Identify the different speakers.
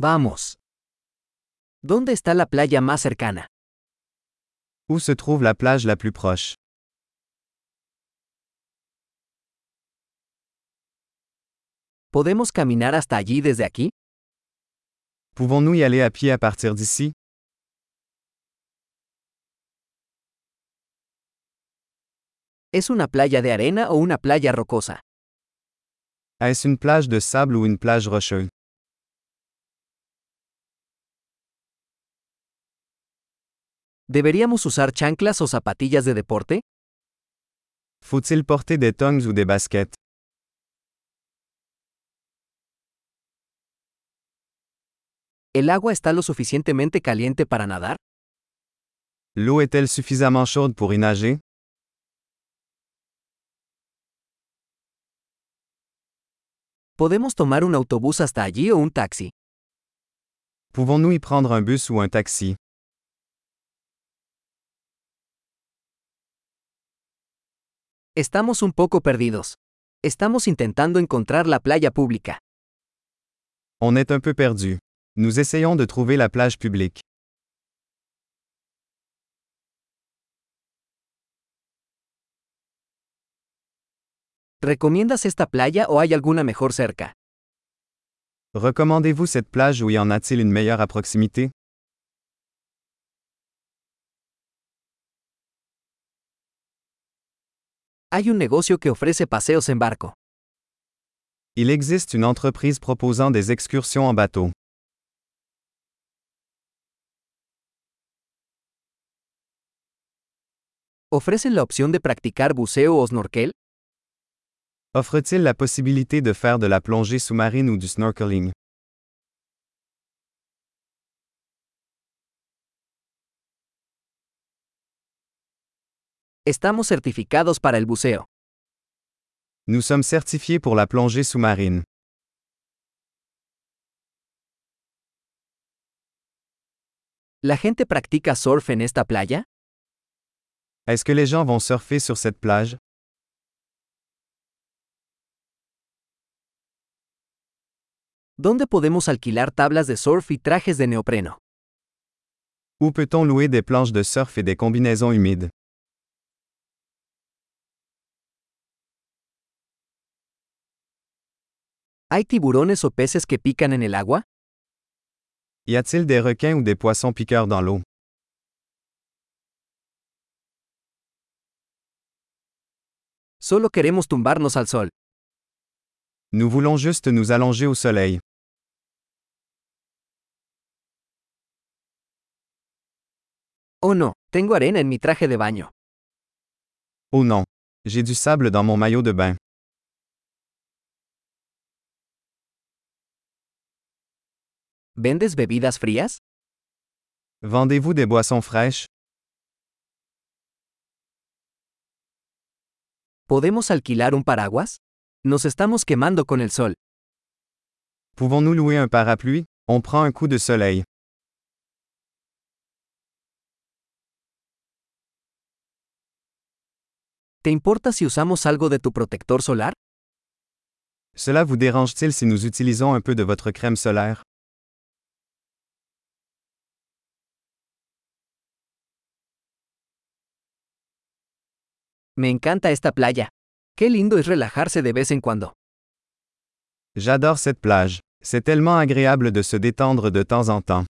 Speaker 1: Vamos. ¿Dónde está la playa más cercana?
Speaker 2: Où se trouve la plage la plus proche?
Speaker 1: ¿Podemos caminar hasta allí desde aquí?
Speaker 2: Pouvons-nous y aller à pied à partir d'ici?
Speaker 1: ¿Es una playa de arena o una playa rocosa?
Speaker 2: Est-ce une plage de sable ou une plage rocheuse?
Speaker 1: ¿Deberíamos usar chanclas o zapatillas de deporte?
Speaker 2: Faut-il porter des tongs ou des baskets?
Speaker 1: ¿El agua está lo suficientemente caliente para nadar?
Speaker 2: L'eau est-elle suffisamment chaude pour y nager?
Speaker 1: ¿Podemos tomar un autobús hasta allí o un taxi?
Speaker 2: Pouvons-nous y prendre un bus ou un taxi?
Speaker 1: Estamos un poco perdidos. Estamos intentando encontrar la playa pública.
Speaker 2: On est un peu perdu. Nous essayons de trouver la plage publique.
Speaker 1: ¿Recomiendas esta playa o hay alguna mejor cerca?
Speaker 2: Recommandez-vous cette plage ou y en a-t-il une meilleure à proximité?
Speaker 1: Hay un negocio que ofrece paseos en barco.
Speaker 2: Il existe une entreprise proposant des excursions en bateau.
Speaker 1: ¿Ofrecen la opción de practicar buceo o snorkel?
Speaker 2: Offre-t-il la possibilité de faire de la plongée sous-marine ou du snorkeling?
Speaker 1: Estamos certificados para el buceo.
Speaker 2: Nous sommes certifiés pour la plongée sous-marine.
Speaker 1: ¿La gente practica surf en esta playa?
Speaker 2: Est-ce que les gens vont surfer sur cette plage?
Speaker 1: ¿Dónde podemos alquilar tablas de surf y trajes de neopreno?
Speaker 2: Où peut-on louer des planches de surf et des combinaisons humides?
Speaker 1: ¿Hay tiburones o peces que pican en el agua?
Speaker 2: Y a-t-il des requins ou des poissons piqueurs dans l'eau?
Speaker 1: Solo queremos tumbarnos al sol.
Speaker 2: Nous voulons juste nous allonger au soleil.
Speaker 1: Oh no, tengo arena en mi traje de baño.
Speaker 2: Oh non. J'ai du sable dans mon maillot de bain.
Speaker 1: ¿Vendes bebidas frías?
Speaker 2: Vendez-vous des boissons fraîches?
Speaker 1: ¿Podemos alquilar un paraguas? Nos estamos quemando con el sol.
Speaker 2: Pouvons-nous louer un parapluie? On prend un coup de soleil.
Speaker 1: ¿Te importa si usamos algo de tu protector solar?
Speaker 2: Cela vous dérange-t-il si nous utilisons un peu de votre crème solaire?
Speaker 1: Me encanta esta playa. Qué lindo es relajarse de vez en cuando.
Speaker 2: J'adore cette plage. C'est tellement agréable de se détendre de temps en temps.